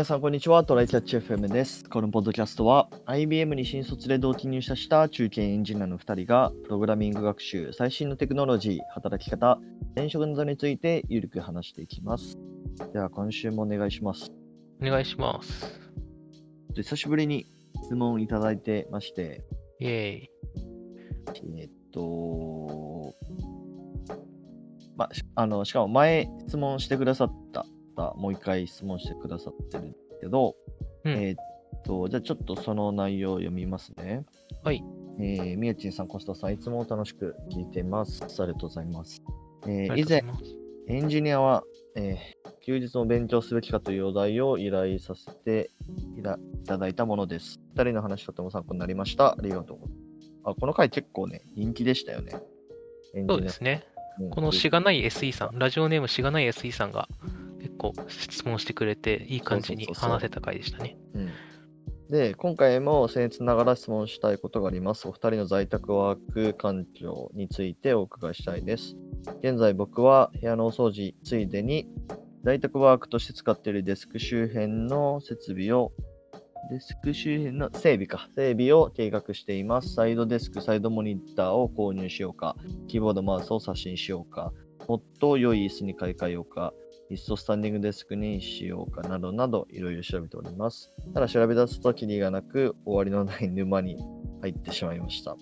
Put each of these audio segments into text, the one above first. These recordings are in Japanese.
皆さん、こんにちは。トライキャッチ FM です。このポッドキャストは、IBM に新卒で同期入社した中堅エンジニアの2人が、プログラミング学習、最新のテクノロジー、働き方、転職などについてゆるく話していきます。では、今週もお願いします。お願いします。で久しぶりに質問いただいてまして、イェーイ。えっと、まあの、しかも前質問してくださった方、もう一回質問してくださってるんですけど、うんえっと、じゃあちょっとその内容を読みますね。はい。えー、みやちんさん、コスタさん、いつも楽しく聞いてます。ありがとうございます。えー以前。エンジニアは、えー休日も勉強すべきかというお題を依頼させていたいただいたものです。二人の話とても参考になりました。ありがとうございます。あ、この回結構ね、人気でしたよね。そうですね。うんこのしがない SE さん、ラジオネームしがない SE さんが結構質問してくれて、いい感じに話せた回でしたね。うんで、今回も僭越ながら質問したいことがあります。お二人の在宅ワーク環境についてお伺いしたいです。現在僕は部屋のお掃除ついでに在宅ワークとして使っているデスク周辺の設備をデスク周辺の整備か。整備を計画しています。サイドデスク、サイドモニターを購入しようか。キーボード、マウスを刷新しようか。もっと良い椅子に買い替えようか。いっそスタンディングデスクにしようかなどなどいろいろ調べております。ただ調べ出すとキリがなく終わりのない沼に入ってしまいました。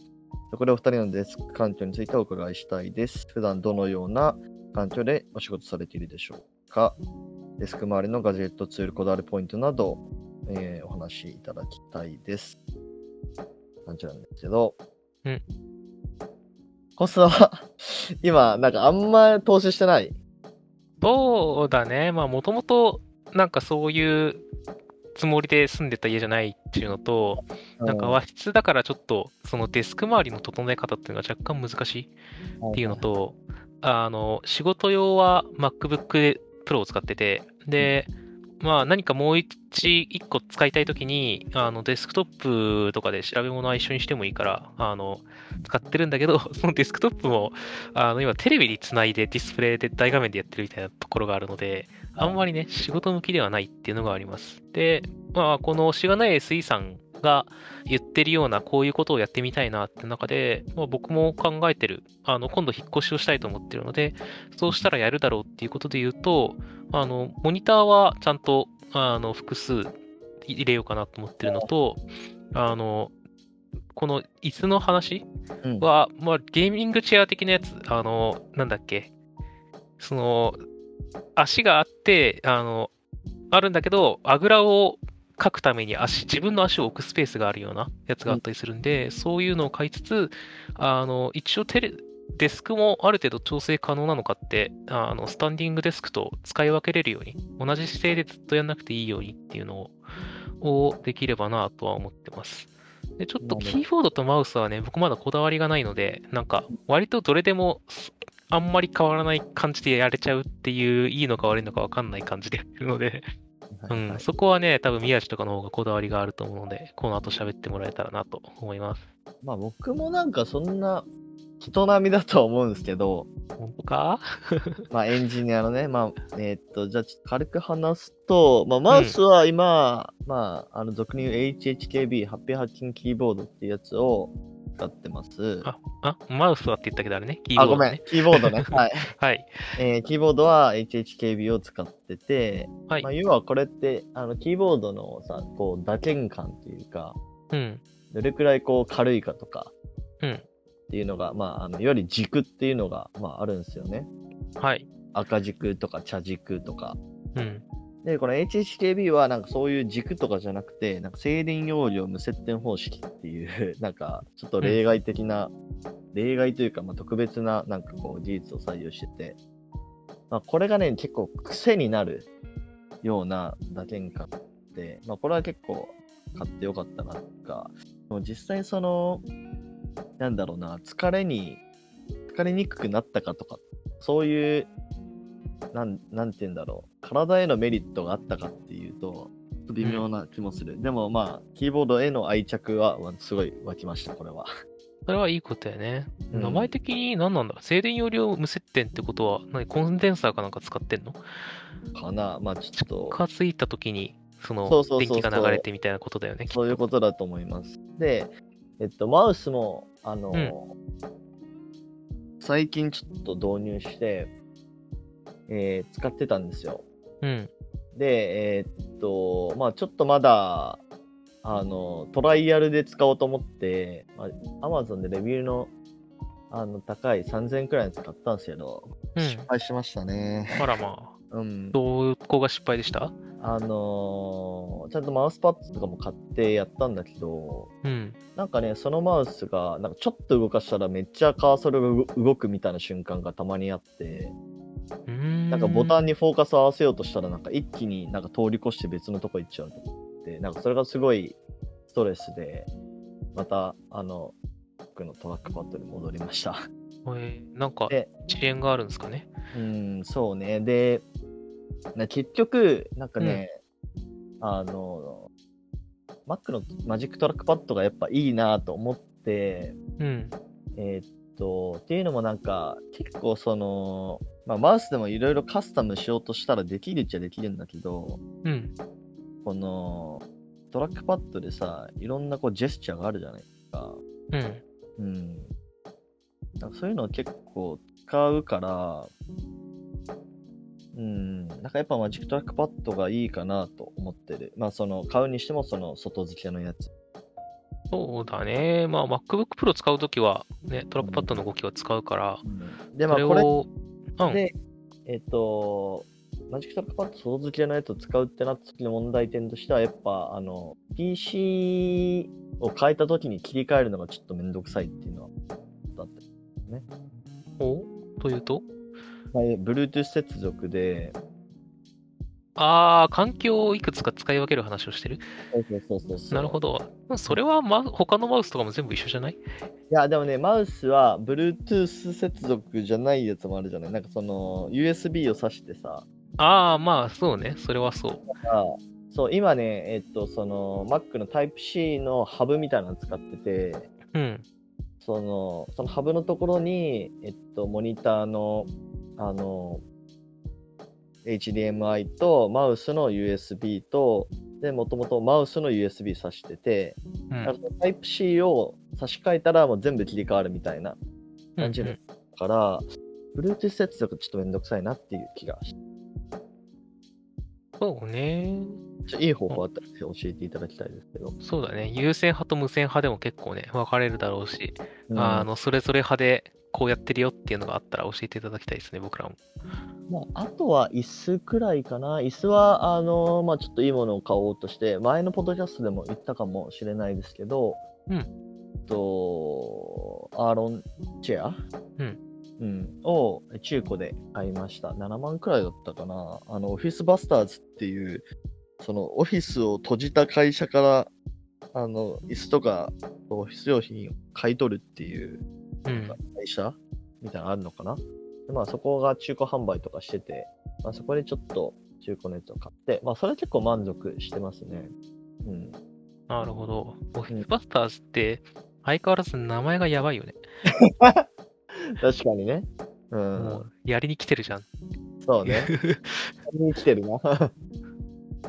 そこでお二人のデスク環境についてお伺いしたいです。普段どのような環境でお仕事されているでしょうかデスク周りのガジェットツール、こだわりポイントなど、えーお話しいただきたいです。感じなんですけど。うん。コストは今、なんかあんま投資してない。そうだね。まあ、もともと、なんかそういうつもりで住んでた家じゃないっていうのと、なんか和室だからちょっと、そのデスク周りの整え方っていうのが若干難しいっていうのと、あの、仕事用は MacBook Pro を使ってて、で、まあ何かもう一一個使いたいときに、あのデスクトップとかで調べ物は一緒にしてもいいから、あの、使ってるんだけど、そのデスクトップも、あの、今テレビにつないでディスプレイで大画面でやってるみたいなところがあるので、あんまりね、仕事向きではないっていうのがあります。で、まあ、このしがない SE さんが言ってるようなこういうことをやってみたいなって中で、まあ、僕も考えてる、あの、今度引っ越しをしたいと思ってるので、そうしたらやるだろうっていうことで言うと、あの、モニターはちゃんと、あの、複数入れようかなと思ってるのと、あの、この椅子の話うん。は、まあ、ゲーミングチェア的なやつ、あの、なんだっけ、その、足があって、あの、あるんだけど、あぐらを書くために足、自分の足を置くスペースがあるようなやつがあったりするんで、そういうのを買いつつ、あの、一応テレ、デスクもある程度調整可能なのかって、あの、スタンディングデスクと使い分けれるように、同じ姿勢でずっとやんなくていいようにっていうのを、をできればなとは思ってます。で、ちょっとキーボードとマウスはね、僕まだこだわりがないので、なんか、割とどれでも、すあんまり変わらない感じでやれちゃうっていう、いいのか悪いのか分かんない感じでやってるので、うん、はい。はいそこはね、多分宮地とかの方がこだわりがあると思うので、この後喋ってもらえたらなと思います。まあ僕もなんかそんな人並みだとは思うんですけど、本当か？まあエンジニアのね、まあ、えーっと、じゃあちょっと軽く話すと、まあマウスは今、まあ、あの、俗に言う HHKB、ハッピーハッキングキーボードっていうやつを使ってます。あ、あ、マウスはって言ったけどあれね、キーボあ、ード、ごめん、。キーボードね。はい。はい。えーキーボードは HHKB を使ってて、はいまあ、要はこれって、あの、キーボードのさ、こう、打鍵感っていうか、うん。どれくらいこう軽いかとか、うんっていうのが、まあ、あの、より軸っていうのが、まあ、あるんですよね。はい。赤軸とか茶軸とか。うん。で、この HHKB はなんかそういう軸とかじゃなくて、なんか静電容量無接点方式っていう、なんかちょっと例外的な、例外というか、まあ、特別ななんかこう技術を採用してて、まあ、これがね、結構癖になるような打鍵感で、まあ、これは結構買ってよかったなとか、でも実際その、なんだろうな、疲れに、疲れにくくなったかとか、そういうなん、なんて言うんだろう。体へのメリットがあったかっていうと、微妙な気もする。でもまあ、キーボードへの愛着はわすごい湧きました、これは。それはいいことやね。うん名前的に何なんだ静電容量無接点ってことは、何コンデンサーかなんか使ってんの？かなまあちょっと、近づいた時にその電気が流れてみたいなことだよね。そういうことだと思います。で、えっと、マウスも、あの、最近ちょっと導入して、えー使ってたんですよ。うん。で、えーっと、まあちょっとまだ、あの、トライアルで使おうと思って、まあ、Amazon でレビューの、あの、高い3000円くらいのやつ買ったんですけど、うん失敗しましたね。あらまあ。うん。どこが失敗でした？あのーちゃんとマウスパッドとかも買ってやったんだけど、うん。なんかね、そのマウスが、なんかちょっと動かしたらめっちゃカーソルが動動くみたいな瞬間がたまにあって。なんかボタンに。にフォーカスを合わせようとしたら、なんか一気になんか通り越して別のとこ行っちゃうと思って、なんかそれがすごいストレスで、また、あの、僕のトラックパッドに戻りました。えーなんかで遅延があるんですかね？うん、そうね。で、な結局、なんかね、あの、Mac のマジックトラックパッドがやっぱいいなと思って、うん。えーっと、っていうのもなんか、結構その、まあ、マウスでもいろいろカスタムしようとしたらできるっちゃできるんだけど、うん。この、トラックパッドでさ、いろんなこうジェスチャーがあるじゃないですか。うん。うん。なんかそういうのを結構使うから、うん、なんかやっぱマジックトラックパッドがいいかなと思ってる。まあその、買うにしてもその外付けのやつ。そうだね。まあ MacBook Pro 使うときは、ね、トラックパッドの動きを使うから、で、まそれあこれを、うん。で、えっと、マジックトラックパッド外付けのやつを使うってなった時の問題点としては、やっぱ、あの、PC を変えた時に切り替えるのがちょっとめんどくさいっていうのは、だって。お？というと？まあ Bluetooth 接続で、ああ、環境をいくつか使い分ける話をしてる？そうそうそう。なるほど。それは、ま、他のマウスとかも全部一緒じゃない？いや、でもね、マウスは Bluetooth 接続じゃないやつもあるじゃない？なんかその、USB を挿してさ、ああ、まあ、そうね。それはそう。あそう、今ね、えっと、その、Mac の Type-C のハブみたいなの使ってて、うん。その、そのハブのところに、えっと、モニターの、あの、HDMI とマウスの USB と、で、もともとマウスの USB 挿してて、うんだから Type-C を差し替えたらもう全部切り替わるみたいな感じうんだから、Bluetooth 接続ちょっとめんどくさいなっていう気がしそうね。いい方法あったら教えていただきたいですけど。そうだね。有線派と無線派でも結構ね、分かれるだろうし、うんあの、それぞれ派でこうやってるよっていうのがあったら教えていただきたいですね、僕らも。まあ、あとは椅子くらいかな。椅子は、あのまあ、ちょっといいものを買おうとして、前のポッドキャストでも言ったかもしれないですけど、うんと、アーロンチェア？うん。うん、を中古で買いました。7万くらいだったかな。あの、オフィスバスターズっていう、そのオフィスを閉じた会社から、あの、椅子とかオフィス用品を買い取るっていううん。会社みたいなのあるのかな？でまあそこが中古販売とかしてて、まあ、そこでちょっと中古のやつを買って、まあそれ結構満足してますね。うん。なるほど。オフィスバスターズって相変わらず名前がやばいよね。確かにね。う。もうんやりに来てるじゃん。そうね。に来てるな。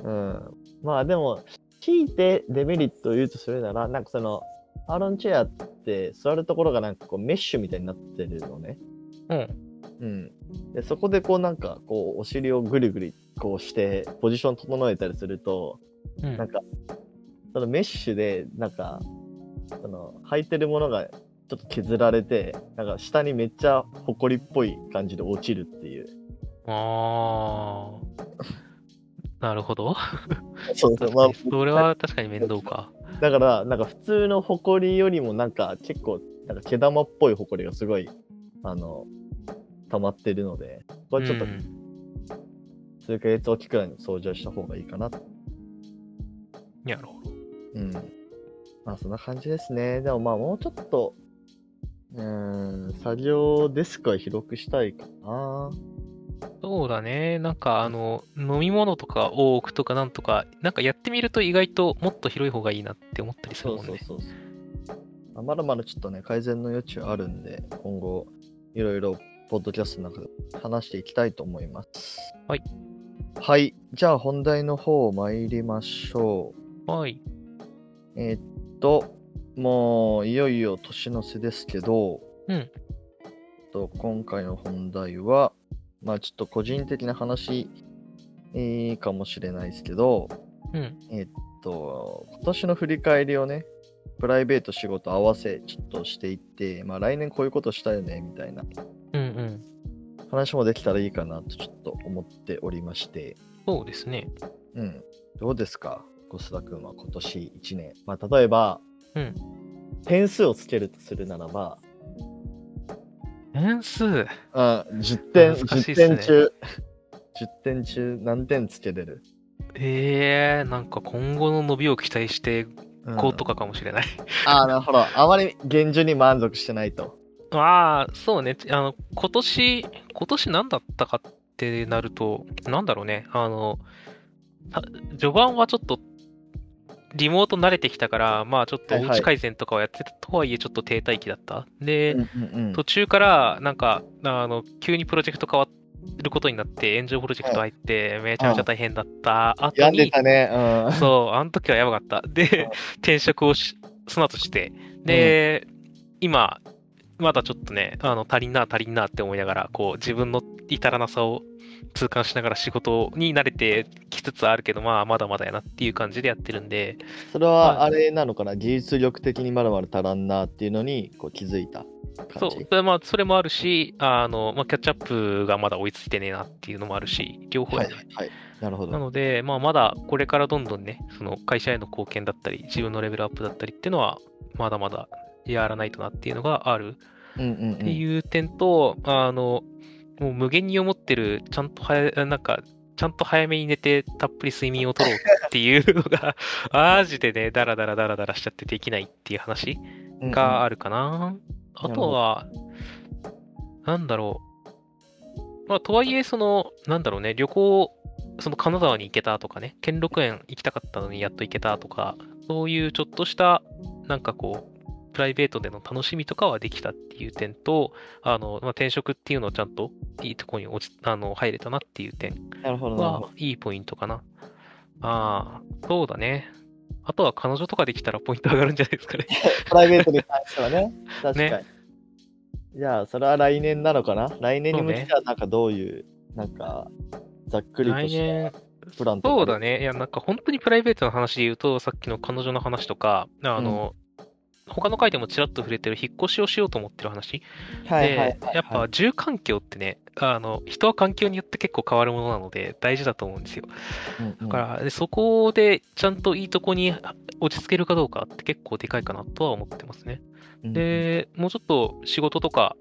うん。まあでも、強いてデメリットを言うとするなら、なんかその、アーロンチェアって座るところがなんかこうメッシュみたいになってるのね。うん。うん。で、そこでこうなんかこうお尻をぐるぐるこうしてポジション整えたりすると、うんなんか、そのメッシュで、なんか、その、履いてるものがちょっと削られて、なんか下にめっちゃホコリっぽい感じで落ちるっていう。ああ。なるほど。そうそう、まあ、それは確かに面倒か。だから、なんか普通のホコリよりもなんか結構、なんか毛玉っぽいホコリがすごい、あの、溜まってるので、これちょっとうん数ヶ月おきくらいに掃除をした方がいいかな。なるほど。うん。まあそんな感じですね。でもまあもうちょっと、うーん、作業デスクは広くしたいかな。そうだね。なんか、あの、飲み物とかを置くとかなんとか、なんかやってみると意外ともっと広い方がいいなって思ったりするもんね。そうそうそう。あまだまだちょっとね、改善の余地はあるんで、今後、いろいろ、ポッドキャストの中で話していきたいと思います。はい。はい。じゃあ本題の方参りましょはい。う。えーっと、もういよいよ年の瀬ですけど、うんと今回の本題は、まあちょっと個人的な話、えーかもしれないですけど、うん。えーっと、今年の振り返りをね、プライベート仕事合わせちょっとしていって、まあ来年こういうことしたよね、みたいなうんうん。話もできたらいいかなとちょっと思っておりまして、そうですね。うん。どうですか小須田君は今年1年。まあ、例えば、うん点数をつけるとするならば、点数。あ10点、10ね点中、10点中何点つけれる、えー、なんか今後の伸びを期待してうんこうとかかもしれない。ああ、なるほど。あまり現状に満足してないと。ああ、そうね。あの、今年、今年何だったかってなると、なんだろうね。あの、た序盤はちょっと、リモート慣れてきたから、まあちょっとおうち改善とかはやってたとはいえちょっと停滞期だった。で、うんうんうん途中から、なんか、あの、急にプロジェクト変わることになって、炎上プロジェクト入って、めちゃめちゃ大変だった後に、病んでたね。うん。そう、あの時はやばかった。で、転職をしその後して、で、今、まだちょっとね、あの足りんな、足りんなって思いながら、こう、自分の至らなさを痛感しながら仕事に慣れてきつつあるけど、まあ、まだまだやなっていう感じでやってるんで、それはあ。れなのかな、技術力的にまだまだ足らんなっていうのにこう気づいた感じ？それ,、まあ、それもあるし、あの、まあ、キャッチアップがまだ追いついてねえなっていうのもあるし、両方やね。はいはいはい。なるほど。なので、まあ、まだこれからどんどんね、その会社への貢献だったり、自分のレベルアップだったりっていうのは、まだまだやらないとなっていうのがある。うんうんうん。っていう点と、あの、もう無限に思ってる、ちゃんと早い、なんか、ちゃんと早めに寝て、たっぷり睡眠をとろうっていうのが、マジでね、ダラダラダラダラしちゃってできないっていう話うんうんがあるかな。あなるほどとは、なんだろう。まあ、とはいえ、その、なんだろうね、旅行、その金沢に行けたとかね、兼六園行きたかったのにやっと行けたとか、そういうちょっとした、なんかこう、プライベートでの楽しみとかはできたっていう点と、あの、まあ、転職っていうのをちゃんといいところに落ちあの入れたなっていう点。はいいポイントかな。ああ、そうだね。あとは彼女とかできたらポイント上がるんじゃないですかね。プライベートに関してはね。確かに。ねじゃあ、それは来年なのかな？来年に向けては、なんかどういう、なんか、ざっくりと来した年、プランとか。そうだね。いや、なんか本当にプライベートの話で言うと、さっきの彼女の話とか、あの、他の回でもちらっと触れてる引っ越しをしようと思ってる話。はいはいはい、で、やっぱ住環境ってね、あの、人は環境によって結構変わるものなので大事だと思うんですよ。だから、でそこでちゃんといいとこに落ち着けるかどうかって結構でかいかなとは思ってますね。うんで、もうちょっと仕事とか、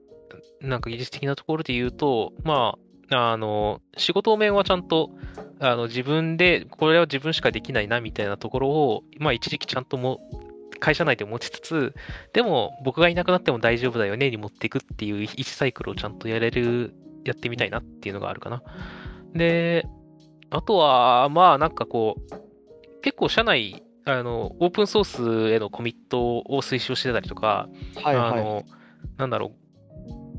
なんか技術的なところで言うと、まあ、あの、仕事面はちゃんと、あの、自分で、これは自分しかできないな、みたいなところを、まあ、一時期ちゃんとも、会社内で持ちつつ、でも、僕がいなくなっても大丈夫だよね、に持っていくっていう1サイクルをちゃんとやれる、やってみたいなっていうのがあるかな。で、あとは、まあ、なんかこう、結構社内、あの、オープンソースへのコミットを推奨してたりとか、はいはい。あの、なんだろう、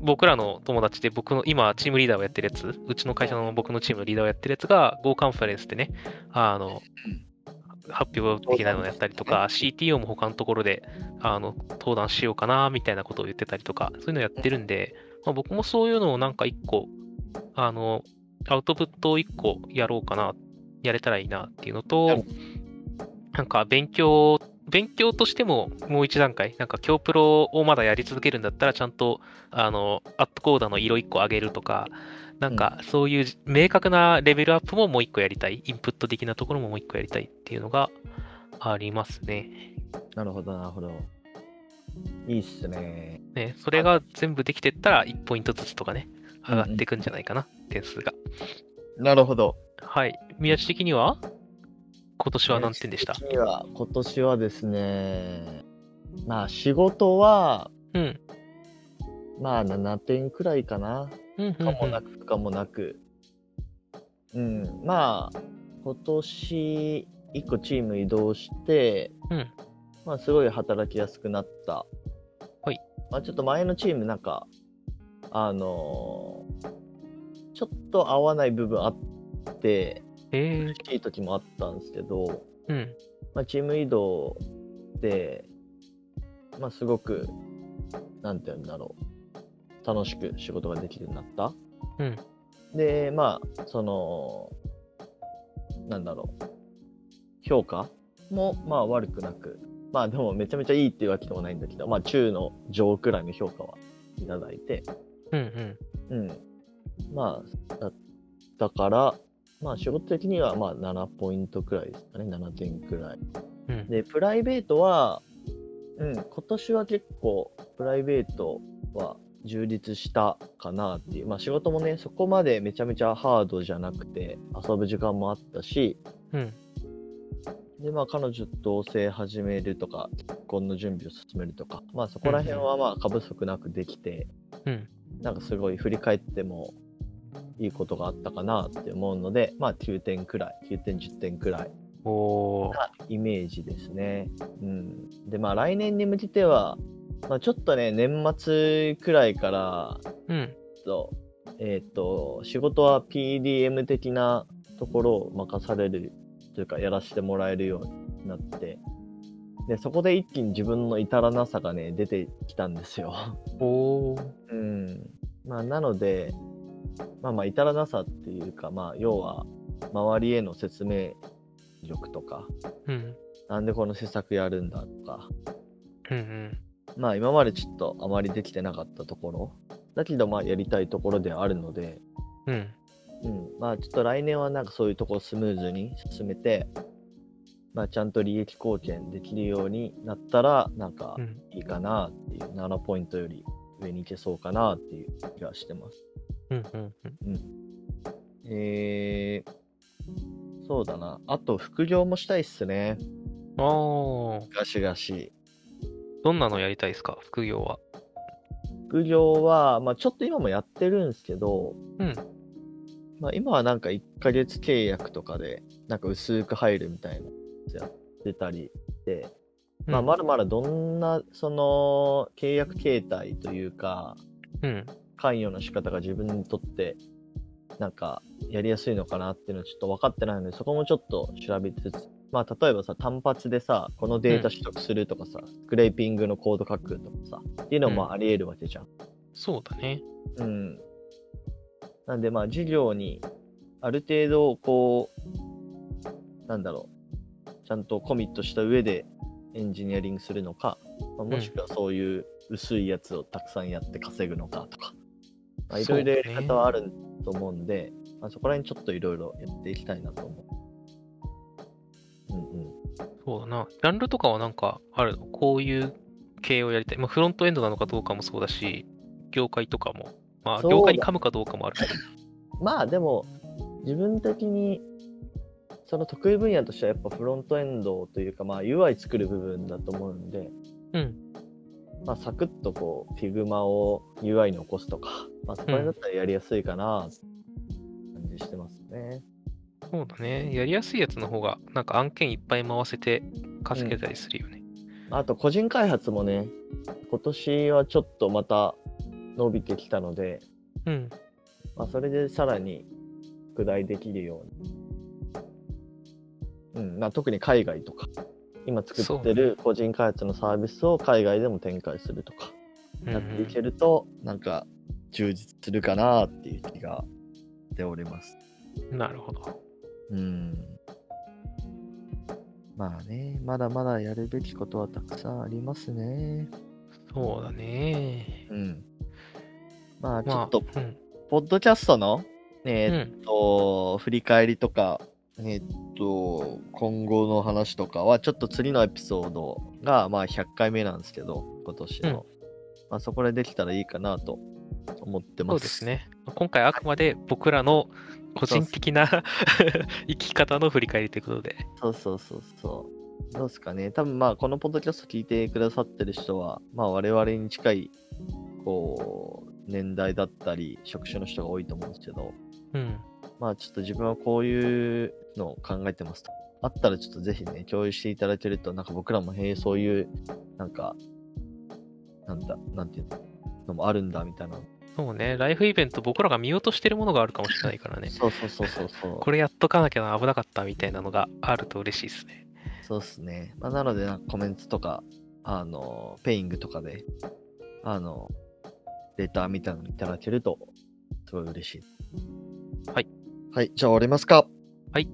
僕らの友達で僕の今チームリーダーをやってるやつ、うちの会社の僕のチームのリーダーをやってるやつが Go カンファレンスでね、あの、発表的なのをやったりとか、CTO も他のところで、あの、登壇しようかな、みたいなことを言ってたりとか、そういうのやってるんで、まあ、僕もそういうのをなんか一個、あの、アウトプットを一個やろうかな、やれたらいいなっていうのなとる、なんか勉強、勉強としてももう一段階、なんか今日プロをまだやり続けるんだったら、ちゃんと、あの、アットコーダーの色一個上げるとか、なんかそういう明確なレベルアップももう一個やりたい、インプット的なところももう一個やりたいっていうのがありますね。なるほど、なるほど。いいっすね。ね、それが全部できてったら1ポイントずつとかね、上がっていくんじゃないかな、点数が。なるほど。はい。宮地的には今年は何点でした？私的には今年はですね、まあ仕事は、うん。まあ7点くらいかな。うん、うん、かもう。なんく、かもなく。うん、まあ、今年、1個チーム移動して、うんまあ、すごい働きやすくなった。はい。まあ、ちょっと前のチーム、なんか、あのーちょっと合わない部分あって、え苦しい時もあったんですけど、ー、うん。まあ、チーム移動で、まあ、すごく、なんて言うんだろう、楽しく仕事ができるようになった。うん。で、まあ、その、なんだろう、評価も、まあ、悪くなく、まあ、でもめちゃめちゃいいっていうわけでもないんだけど、まあ、中の上くらいの評価はいただいて、うんうん。うん。まあ、だだから、まあ、仕事的には、まあ、7ポイントくらいですかね、7点くらい。うん。で、プライベートは、うん、今年は結構、プライベートは充実したかなっていう。まあ仕事もね、そこまでめちゃめちゃハードじゃなくて、遊ぶ時間もあったし、うん。で、まあ彼女と同棲始めるとか、結婚の準備を進めるとか、まあそこら辺はまあ過不足なくできて、うん。なんかすごい振り返ってもいいことがあったかなって思うので、まあ9点くらい、9点、10点くらい。なイメージですね。うん。で、まあ来年に向けては、まあちょっとね、年末くらいから、うん。と、えっ、と、仕事は PDM 的なところを任されるというか、やらせてもらえるようになって、で、そこで一気に自分の至らなさがね、出てきたんですよ。おー。うん。まあ、なので、まあまあ、至らなさっていうか、まあ、要は、周りへの説明力とか、うん。なんでこの施策やるんだとか、うんうん。まあ今までちょっとあまりできてなかったところ、だけどまあやりたいところではあるので、うん。うん、まあちょっと来年はなんかそういうところをスムーズに進めて、まあちゃんと利益貢献できるようになったら、なんかうん。いいかなっていう、7ポイントより上に行けそうかなっていう気がしてます。うんうんうん。うん。えー、そうだな。あと副業もしたいっすね。あー。ガシガシ。どんなのやりたいですか？副業は。副業は、まあちょっと今もやってるんですけど、うん。まあ今はなんか1ヶ月契約とかで、なんか薄く入るみたいなやつやってたりして、まあまだまだどんな、その、契約形態というか、うん。関与の仕方が自分にとって、なんか、やりやすいのかなっていうのはちょっと分かってないので、そこもちょっと調べつつ、まあ、例えばさ、単発でさ、このデータ取得するとかさ、スクレーピングのコード書くとかさ、っていうのもあり得るわけじゃん。そうだね。うん。なんで、まあ、授業に、ある程度、こう、なんだろう、ちゃんとコミットした上でエンジニアリングするのか、まあ、もしくはそういう薄いやつをたくさんやって稼ぐのかとか、まあ、いろいろやり方はあると思うんで、まあ、そこら辺ちょっといろいろやっていきたいなと思う。うんうん。そうだな。ジャンルとかはなんかあるの？こういう系をやりたい。まあ、フロントエンドなのかどうかもそうだし、業界とかも。まあ、業界に噛むかどうかもあるけど。まあでも、自分的に、その得意分野としてはやっぱフロントエンドというか、まあ UI 作る部分だと思うんで、うん。まあサクッとこう、Figma を UI に起こすとか、まあそこら辺だったらやりやすいかな、感じしてますね。そうだね。やりやすいやつの方が、なんか案件いっぱい回せて稼げたりするよね。あと個人開発もね、今年はちょっとまた伸びてきたので、うん。まあそれでさらに拡大できるように。うん、まあ特に海外とか、今作ってる個人開発のサービスを海外でも展開するとか、うんやっていけると、なんか充実するかなっていう気がしております。うんなるほど。うん。まあね、まだまだやるべきことはたくさんありますね。そうだね。うん。まあちょまあ、っと、うん。ポッドキャストの、えうーっん。と、振り返りとか、えーっと、今後の話とかは、ちょっと次のエピソードが、まあ100回目なんですけど、今年の。まあそこでできたらいいかなと思ってます。そうです。ね。今回あくまで僕らの個人的な 生き方の振り返りということで。そうそうそうそう。どうですかね。多分まあ、このポッドキャスト聞いてくださってる人は、まあ我々に近い、こう、年代だったり、職種の人が多いと思うんですけど、うん。まあちょっと自分はこういうのを考えてますと。あったらちょっとぜひね、共有していただけると、なんか僕らもへえ、そういう、なんか、なんだ、なんていうのもあるんだみたいな、そうね、ライフイベント僕らが見落としてるものがあるかもしれないからね。そうそうそうそうそう。これやっとかなきゃな危なかったみたいなのがあると嬉しいですね。そうっすね。まあ、なので、コメントとか、あの、ペイングとかで、あの、レターみたいなのいただけると、すごい嬉しい。はい。はい、じゃあ終わりますか。はい。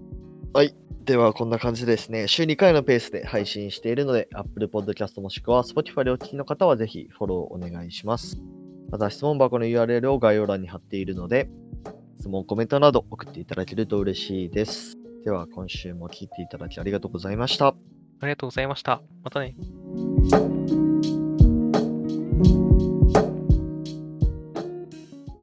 はい。では、こんな感じでですね、週2回のペースで配信しているので、Apple Podcast もしくは Spotify でお聞きの方はぜひフォローお願いします。また質問箱の URL を概要欄に貼っているので、質問、コメントなど送っていただけると嬉しいです。では、今週も聞いていただきありがとうございました。ありがとうございました。またね。